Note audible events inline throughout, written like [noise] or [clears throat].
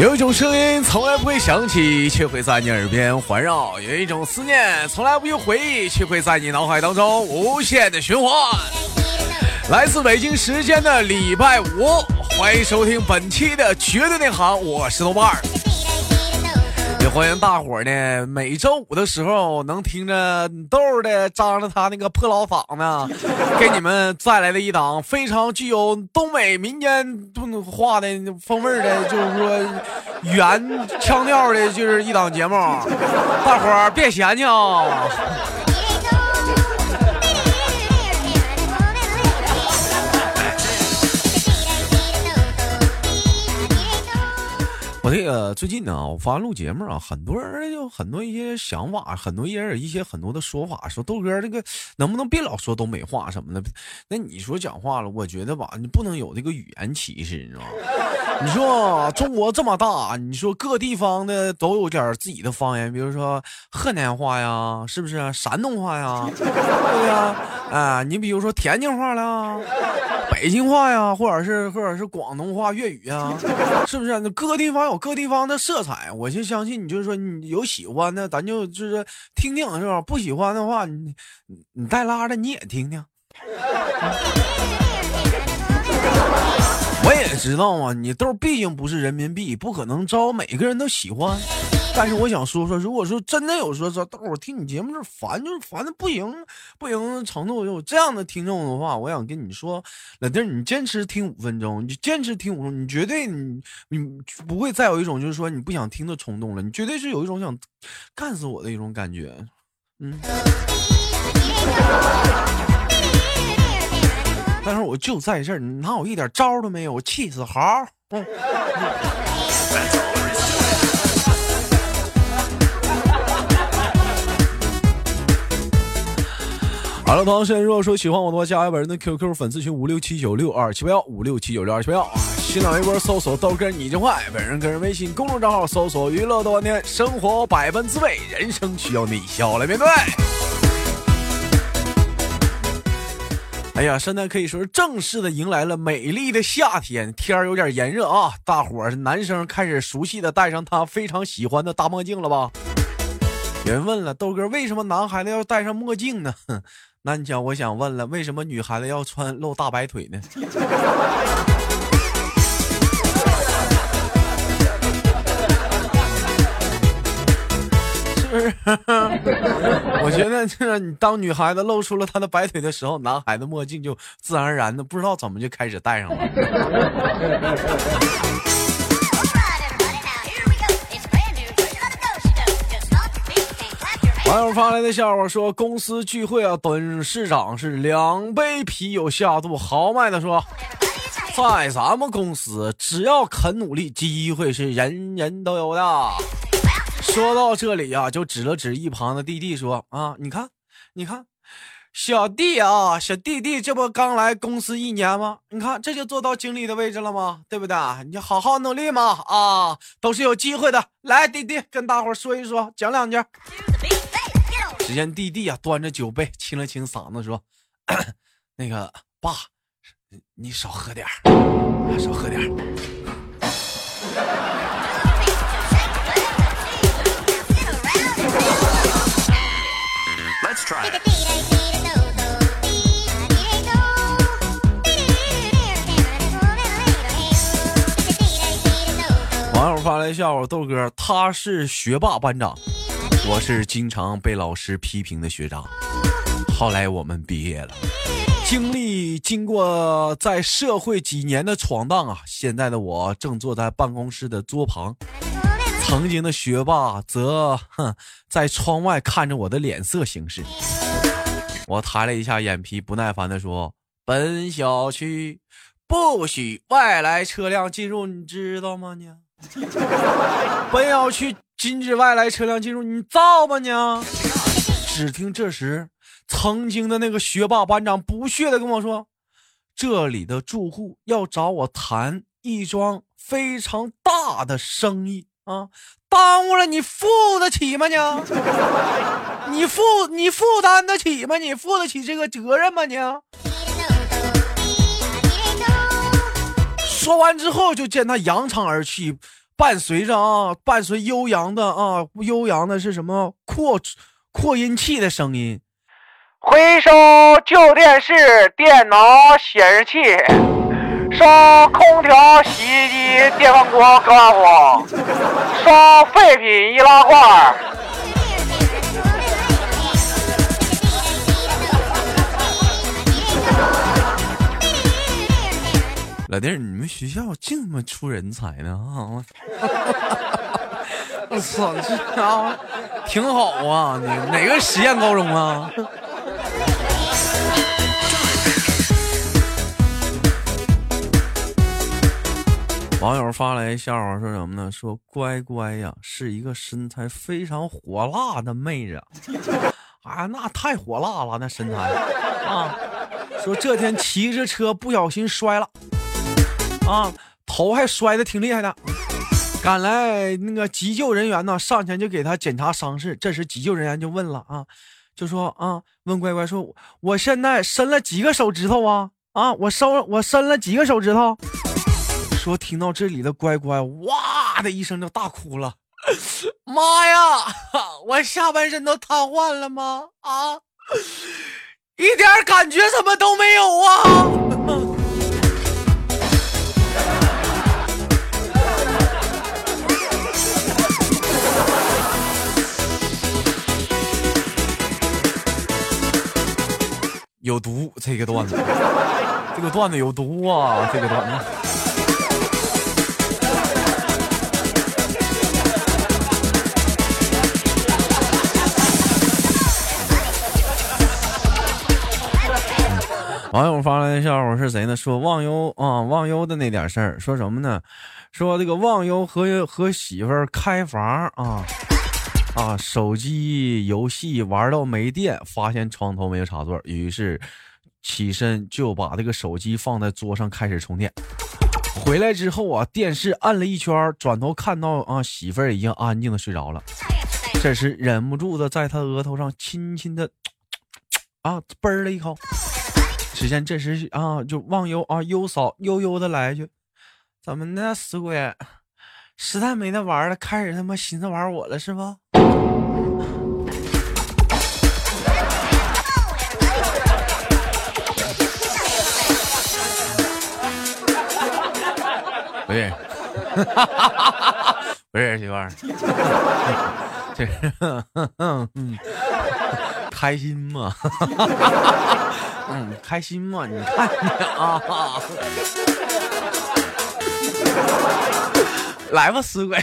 有一种声音从来不会响起，却会在你耳边环绕；有一种思念从来不用回忆，却会在你脑海当中无限的循环。来自北京时间的礼拜五，欢迎收听本期的绝对内行，我是豆瓣儿。也欢迎大伙儿呢，每周五的时候能听着豆儿的张着他那个破老嗓子，[laughs] 给你们带来的一档非常具有东北民间话的风味的，就是说原腔调的，就是一档节目。大伙儿别嫌弃啊！最近呢，我发现录节目啊，很多人有很多一些想法，很多人有一些很多的说法，说豆哥这个能不能别老说东北话什么的？那你说讲话了，我觉得吧，你不能有这个语言歧视，你知道吗？你说中国这么大，你说各地方的都有点自己的方言，比如说河南话呀，是不是？山东话呀，对呀，啊，你比如说天津话啦。北京话呀，或者是或者是广东话、粤语啊，是不是？那各地方有各地方的色彩，我就相信你，就是说你有喜欢的，咱就就是听听，是吧？不喜欢的话，你你带拉的你也听听。我也知道啊，你豆毕竟不是人民币，不可能招每个人都喜欢。但是我想说说，如果说真的有说说豆儿听你节目这烦，就是烦的不行不行程度，有这样的听众的话，我想跟你说，老弟儿，你坚持听五分钟，你坚持听五分钟，你绝对你你不会再有一种就是说你不想听的冲动了，你绝对是有一种想干死我的一种感觉，嗯。[laughs] 但是我就在这儿，你拿我一点招都没有，我气死猴。嗯。[laughs] 好了，同学如果说喜欢我的话，加一本人的 QQ 粉丝群五六七九六二七八幺五六七九六二七八幺新浪微博搜索豆哥你就坏，本人个人微信公众账号搜索娱乐多年，生活百般滋味，人生需要你笑来面对。哎呀，现在可以说是正式的迎来了美丽的夏天，天儿有点炎热啊！大伙儿男生开始熟悉的戴上他非常喜欢的大墨镜了吧？有人问了，豆哥为什么男孩子要戴上墨镜呢？那你讲，我想问了，为什么女孩子要穿露大白腿呢？[laughs] 是？我觉得，这你当女孩子露出了她的白腿的时候，男孩子墨镜就自然而然的不知道怎么就开始戴上了。网友发来的笑话说：公司聚会啊，董事长是两杯啤酒下肚，豪迈的说，在咱们公司，只要肯努力，机会是人人都有的。说到这里啊，就指了指一旁的弟弟说：啊，你看，你看，小弟啊，小弟弟，这不刚来公司一年吗？你看，这就做到经理的位置了吗？对不对？你好好努力嘛，啊，都是有机会的。来，弟弟，跟大伙说一说，讲两句。只见弟弟啊，端着酒杯，清了清嗓子，说：“ [clears throat] 那个爸，你少喝点儿，少喝点儿。” [laughs] 网友发来笑话：豆哥，他是学霸班长。我是经常被老师批评的学长，后来我们毕业了，经历经过在社会几年的闯荡啊，现在的我正坐在办公室的桌旁，曾经的学霸则哼在窗外看着我的脸色行事。我抬了一下眼皮，不耐烦的说：“本小区不许外来车辆进入，你知道吗？你本小区。”禁止外来车辆进入，你造吧你！只听这时，曾经的那个学霸班长不屑的跟我说：“这里的住户要找我谈一桩非常大的生意啊，耽误了你负得起吗你？[laughs] 你负你负担得起吗？你负得起这个责任吗你？”说完之后，就见他扬长而去。伴随着啊，伴随悠扬的啊，悠扬的是什么扩扩音器的声音。回收旧电视、电脑显示器，烧空调、洗衣机、电饭锅、高压锅，烧废品易拉罐。老弟儿，你们学校净他妈出人才呢啊！我操，这家伙挺好啊！你哪个实验高中啊？[laughs] 网友发来笑话，说什么呢？说乖乖呀，是一个身材非常火辣的妹子。啊，那太火辣了，那身材啊！说这天骑着车不小心摔了，啊，头还摔的挺厉害的。赶来那个急救人员呢，上前就给他检查伤势。这时急救人员就问了啊，就说啊，问乖乖说，我现在伸了几个手指头啊？啊，我伸我伸了几个手指头？说听到这里的乖乖哇的一声就大哭了，[laughs] 妈呀，我下半身都瘫痪了吗？啊，一点感觉什么都没有啊！有毒，这个段子，这个段子有毒啊，这个段子。网友发来的笑话是谁呢？说忘忧啊，忘忧的那点事儿，说什么呢？说这个忘忧和和媳妇儿开房啊啊，手机游戏玩到没电，发现床头没有插座，于是起身就把这个手机放在桌上开始充电。回来之后啊，电视按了一圈，转头看到啊，媳妇儿已经安静的睡着了。这时忍不住的在他额头上轻轻的啊啵了一口。只见这时啊，就忘忧啊，忧嫂悠悠的来一句：“怎么的，死鬼，实在没得玩了，开始他妈寻思玩我了是不？” [laughs] 不是，[laughs] 不是媳妇儿，[laughs] 这嗯嗯，开心吗？嗯，开心吗？你看你啊，来吧，死鬼！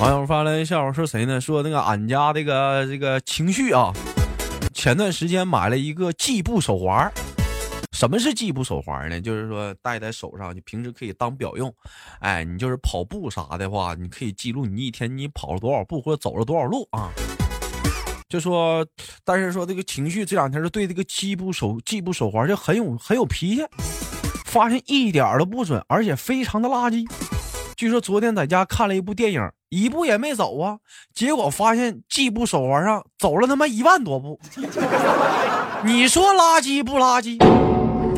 网友发来笑话，说谁呢？说那个俺家这个这个情绪啊，前段时间买了一个计步手环。什么是计步手环呢？就是说戴在手上，你平时可以当表用。哎，你就是跑步啥的话，你可以记录你一天你跑了多少步或者走了多少路啊。就说，但是说这个情绪这两天是对这个计步手计步手环就很有很有脾气，发现一点都不准，而且非常的垃圾。据说昨天在家看了一部电影，一步也没走啊，结果发现计步手环上走了他妈一万多步。[laughs] 你说垃圾不垃圾？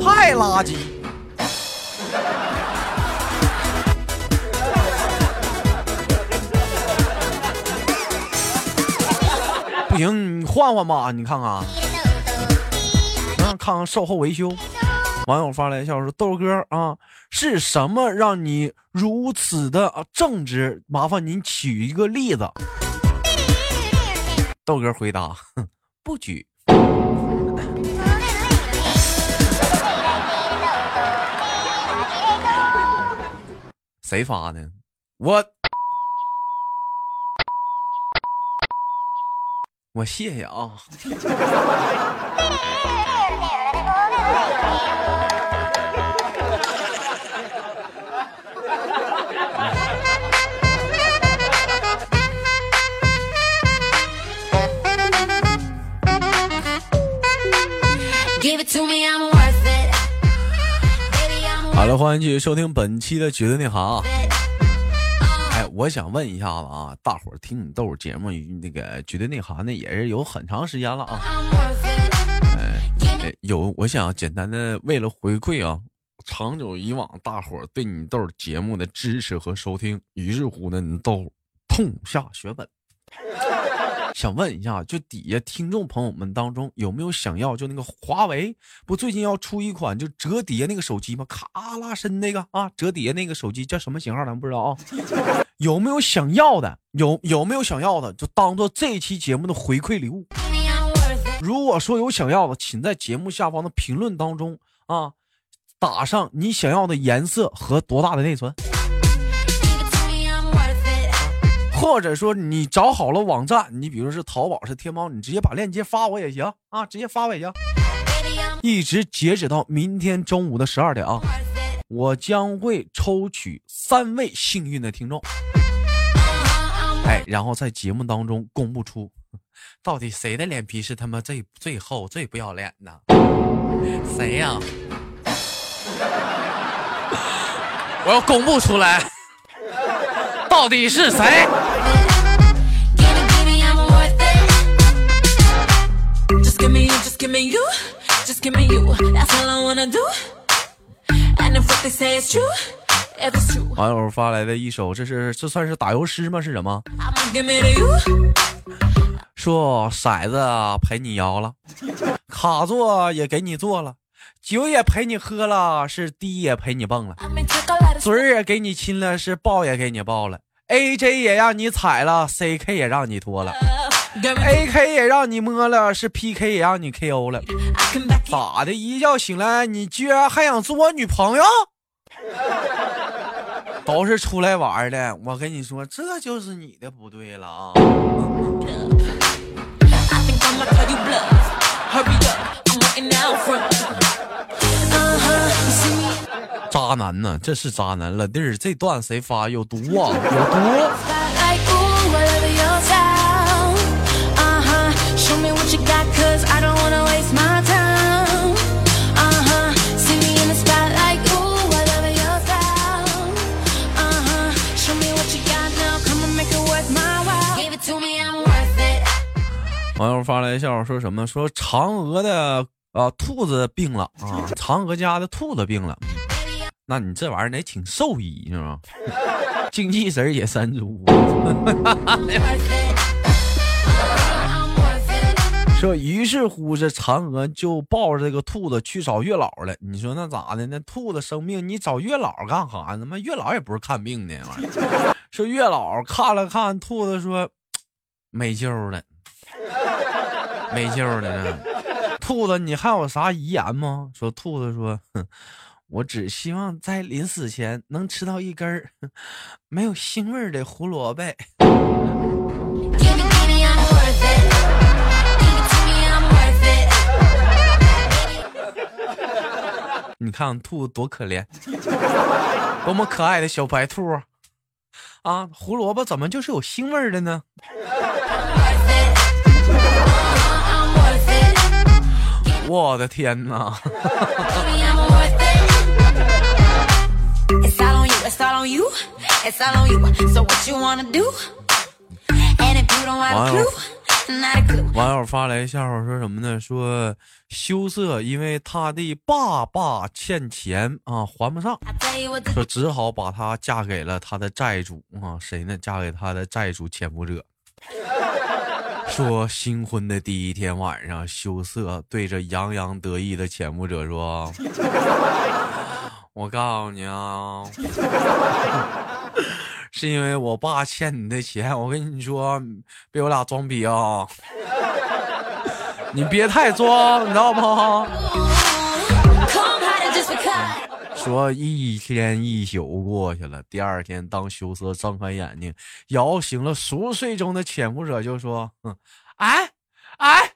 太垃圾！不行，你换换吧，你看看，嗯，看看售后维修。网友发来笑说：“豆哥啊，是什么让你如此的正直？麻烦您举一个例子。”豆哥回答：“ [laughs] 不举。[laughs] ”谁发的？我我谢谢啊。好了，欢迎继续收听本期的《绝对内行》。哎，我想问一下子啊，大伙儿听你豆节目那个绝对内涵的也是有很长时间了啊。哎，有我想简单的为了回馈啊，长久以往大伙儿对你豆节目的支持和收听，于是乎呢，你豆痛下血本。想问一下，就底下听众朋友们当中有没有想要就那个华为不最近要出一款就折叠那个手机吗？卡拉伸那个啊，折叠那个手机叫什么型号？咱不知道啊。有没有想要的？有有没有想要的？就当做这期节目的回馈礼物。如果说有想要的，请在节目下方的评论当中啊，打上你想要的颜色和多大的内存。或者说你找好了网站，你比如是淘宝是天猫，你直接把链接发我也行啊，直接发我也行。一直截止到明天中午的十二点啊，我将会抽取三位幸运的听众，哎，然后在节目当中公布出到底谁的脸皮是他妈最最厚、最不要脸的？谁呀？[laughs] 我要公布出来，到底是谁？网友发来的一首，这是这算是打油诗吗？是什么？说骰子陪你摇了，卡座也给你坐了，酒也陪你喝了，是滴也陪你蹦了，嘴儿也给你亲了，是抱也给你抱了，AJ 也让你踩了，CK 也让你脱了。A K 也让你摸了，是 P K 也让你 K O 了，咋的？一觉醒来，你居然还想做我女朋友？[laughs] 都是出来玩的，我跟你说，这就是你的不对了啊！渣男呢？这是渣男了弟儿，这段谁发？有毒啊！有毒！网友发来笑话，说什么？说嫦娥的啊兔子病了啊，嫦娥家的兔子病了。那你这玩意儿得请兽医是吧？[laughs] 精气神也三足。[laughs] 说于是乎，这嫦娥就抱着这个兔子去找月老了。你说那咋的？那兔子生病，你找月老干啥？他妈月老也不是看病的玩意儿。[laughs] 说月老看了看兔子，说没救了。没救了，兔子，你还有啥遗言吗？说兔子说，我只希望在临死前能吃到一根儿没有腥味的胡萝卜。[laughs] 你看兔子多可怜，多么可爱的小白兔啊！胡萝卜怎么就是有腥味的呢？我的天哪！网友发来笑话，说什么呢？说羞涩，因为他的爸爸欠钱啊，还不上，说只好把她嫁给了他的债主啊，谁呢？嫁给他的债主潜伏者。[laughs] 说新婚的第一天晚上，羞涩对着洋洋得意的潜伏者说：“ [laughs] 我告诉你啊，是因为我爸欠你的钱。我跟你说，别我俩装逼啊，[laughs] 你别太装，你知道吗？”说一天一宿过去了，第二天当羞涩睁开眼睛，摇醒了熟睡中的潜伏者，就说：“哼哎哎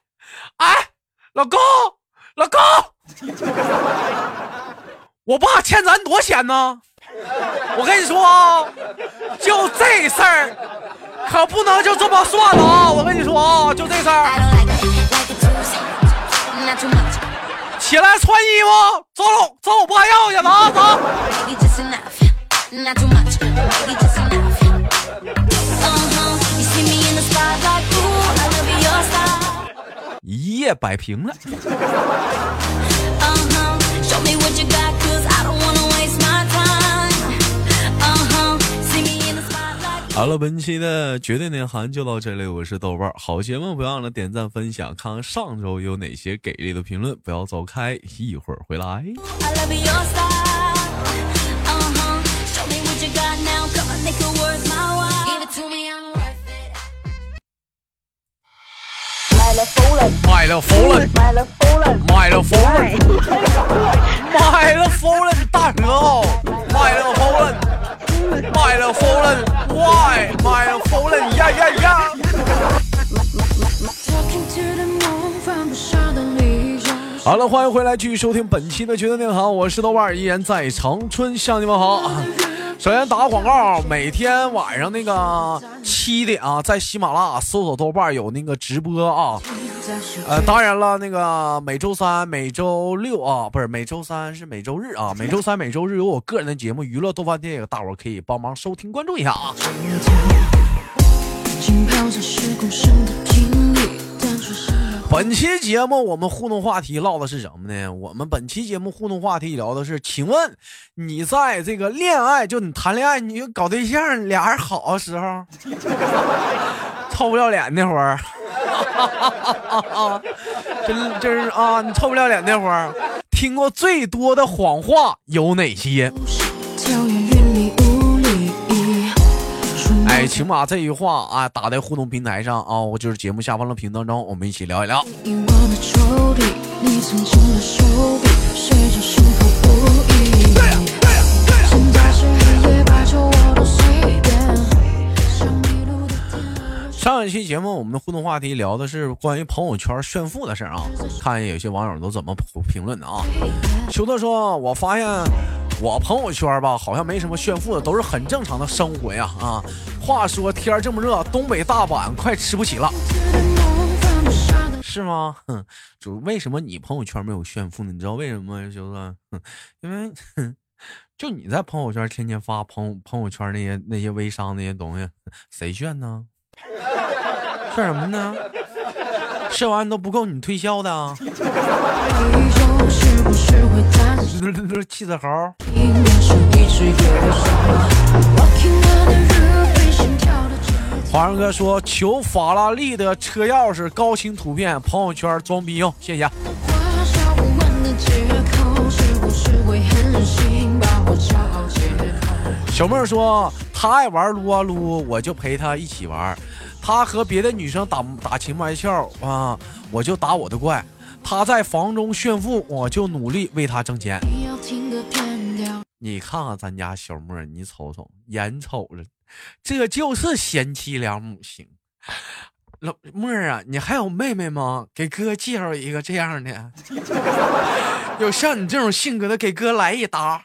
哎，老公老公，我爸欠咱多钱呢？我跟你说啊，就这事儿，可不能就这么算了啊！我跟你说啊，就这事儿。”起来穿衣服走走我爸要去拿走一夜摆平了。好了，本期的绝对内涵就到这里，我是豆瓣儿，好节目不要忘了点赞分享，看看上周有哪些给力的评论，不要走开，一会儿回来。买了夫人，买了夫人，买了夫人，买了夫人，大哥，买了夫人，买了夫人，why？买了夫人，呀呀呀！好了，欢迎回来，继续收听本期的绝对内涵，我是豆瓣，依然在长春向你们好。首先打个广告，每天晚上那个七点啊，在喜马拉雅搜索豆瓣有那个直播啊。呃，当然了，那个每周三、每周六啊，不是每周三是每周日啊，每周三、每周日有我个人的节目《娱乐豆瓣天》，大伙可以帮忙收听、关注一下啊。本期节目我们互动话题唠的是什么呢？我们本期节目互动话题聊的是，请问你在这个恋爱，就你谈恋爱，你搞对象，俩人好的时候，臭不要脸那会儿，[laughs] 真真是啊，你臭不要脸那会儿，听过最多的谎话有哪些？哎，请把这句话啊打在互动平台上啊，我就是节目下方的评论中，我们一起聊一聊。上一期节目我们的互动话题聊的是关于朋友圈炫富的事儿啊，看有些网友都怎么评论的啊。秋特说：“我发现。”我朋友圈吧，好像没什么炫富的，都是很正常的生活呀啊！话说天这么热，东北大板快吃不起了，是吗？哼，就为什么你朋友圈没有炫富呢？你知道为什么吗，兄弟？因为 [laughs] 就你在朋友圈天天发朋朋友圈那些那些微商那些东西，谁炫呢？炫什么呢？射完都不够你推销的啊！[laughs] 气死猴！华人哥说求法拉利的车钥匙高清图片，朋友圈装逼用，谢谢。小妹说他爱玩撸啊撸，我就陪他一起玩。他和别的女生打打情骂俏啊，我就打我的怪。他在房中炫富，我就努力为他挣钱。你看看咱家小莫，你瞅瞅，眼瞅着，这就是贤妻良母型。老莫啊，你还有妹妹吗？给哥介绍一个这样的，[laughs] 有像你这种性格的，给哥来一打。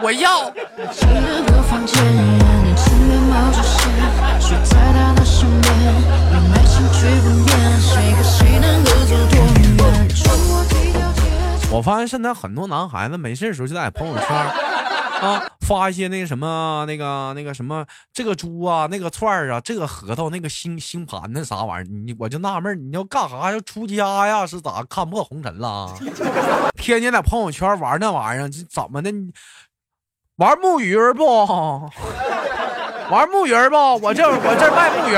我要。我发现现在很多男孩子没事的时候就在朋友圈啊发一些那个什么那个那个什么这个猪啊那个串啊这个核桃那个星星盘那啥玩意儿你我就纳闷你要干啥要出家呀是咋看破红尘了？[laughs] 天天在朋友圈玩那玩意儿这怎么的？玩木鱼不？玩木鱼不？我这我这卖木鱼。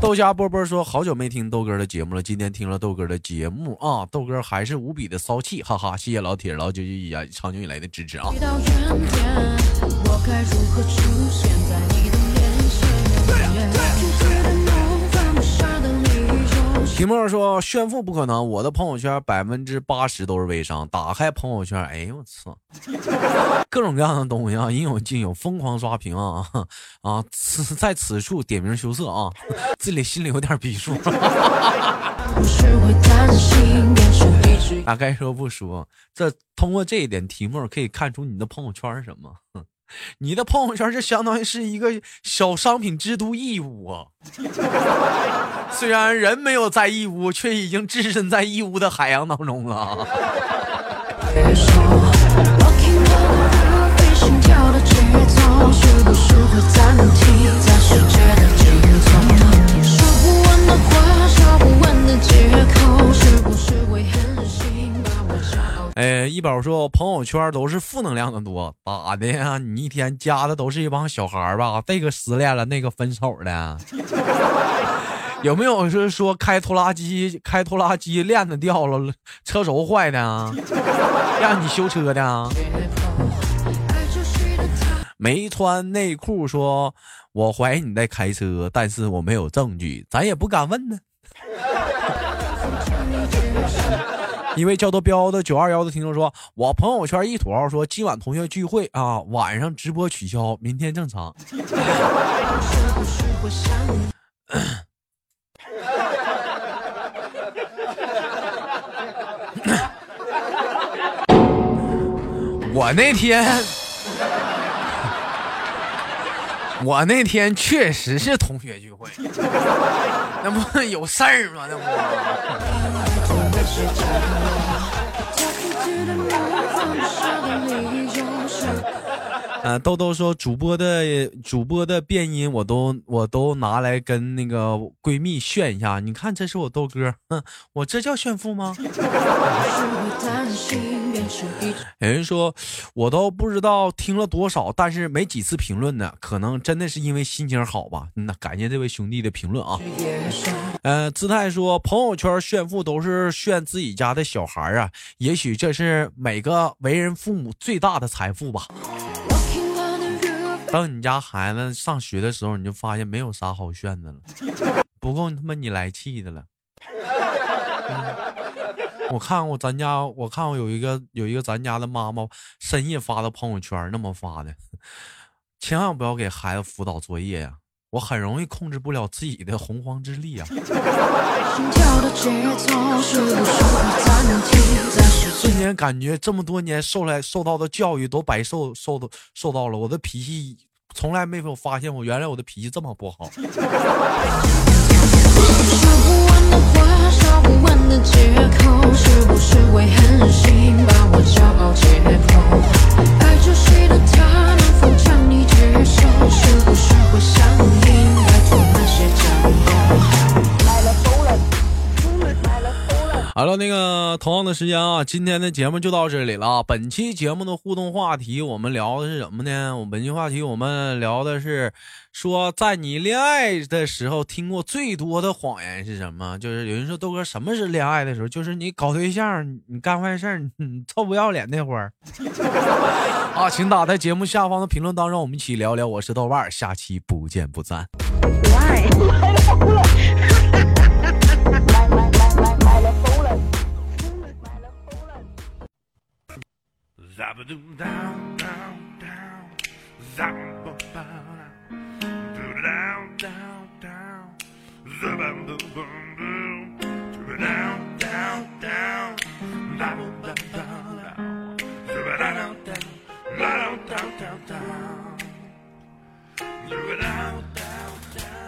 豆家波波说：“好久没听豆哥的节目了，今天听了豆哥的节目啊，豆哥还是无比的骚气，哈哈！谢谢老铁、老九九呀长久以来的支持啊。”提莫说炫富不可能，我的朋友圈百分之八十都是微商。打开朋友圈，哎呦我操，各种各样的东西啊，应有尽有，疯狂刷屏啊啊！此在此处点名羞涩啊，自己心里有点逼数。啊，该说不说，这通过这一点题目可以看出你的朋友圈是什么？你的朋友圈就相当于是一个小商品之都义乌啊，[laughs] 虽然人没有在义乌，却已经置身在义乌的海洋当中了。说不完的话，说不完的借口，是不是？哎，一宝说朋友圈都是负能量的多，咋的呀？你一天加的都是一帮小孩吧？这个失恋了，那个分手的，[laughs] 有没有是说开拖拉机开拖拉机链子掉了，车轴坏的？[laughs] 让你修车的？没穿内裤说，我怀疑你在开车，但是我没有证据，咱也不敢问呢。[laughs] 一位叫做彪的九二幺的听众说，我朋友圈一土豪说今晚同学聚会啊，晚上直播取消，明天正常。[coughs] 我那天，我那天确实是同学聚会，那不有事儿吗？那不。在自啊，豆豆说主播的主播的变音我都我都拿来跟那个闺蜜炫一下，你看这是我豆哥，哼，我这叫炫富吗？有 [laughs] 人说我都不知道听了多少，但是没几次评论呢，可能真的是因为心情好吧。嗯呐，感谢这位兄弟的评论啊。呃，姿态说朋友圈炫富都是炫自己家的小孩啊，也许这是每个为人父母最大的财富吧。等你家孩子上学的时候，你就发现没有啥好炫的了，不够他妈你来气的了。嗯我看过咱家，我看过有一个有一个咱家的妈妈深夜发的朋友圈，那么发的，千万不要给孩子辅导作业呀、我很容易控制不了自己的洪荒之力啊！[laughs] 瞬间感觉这么多年受来受到的教育都白受受的受到了，我的脾气从来没有发现我原来我的脾气这么不好。是不是会狠心把我骄傲解剖？爱着谁的他，能否将你接受？是不是会好了，那个同样的时间啊，今天的节目就到这里了。本期节目的互动话题，我们聊的是什么呢？我们本期话题我们聊的是说，在你恋爱的时候听过最多的谎言是什么？就是有人说豆哥，什么是恋爱的时候？就是你搞对象，你干坏事儿，你臭不要脸那会儿。[laughs] 啊，请打在节目下方的评论当中，我们一起聊聊。我是豆瓣，下期不见不散。[laughs]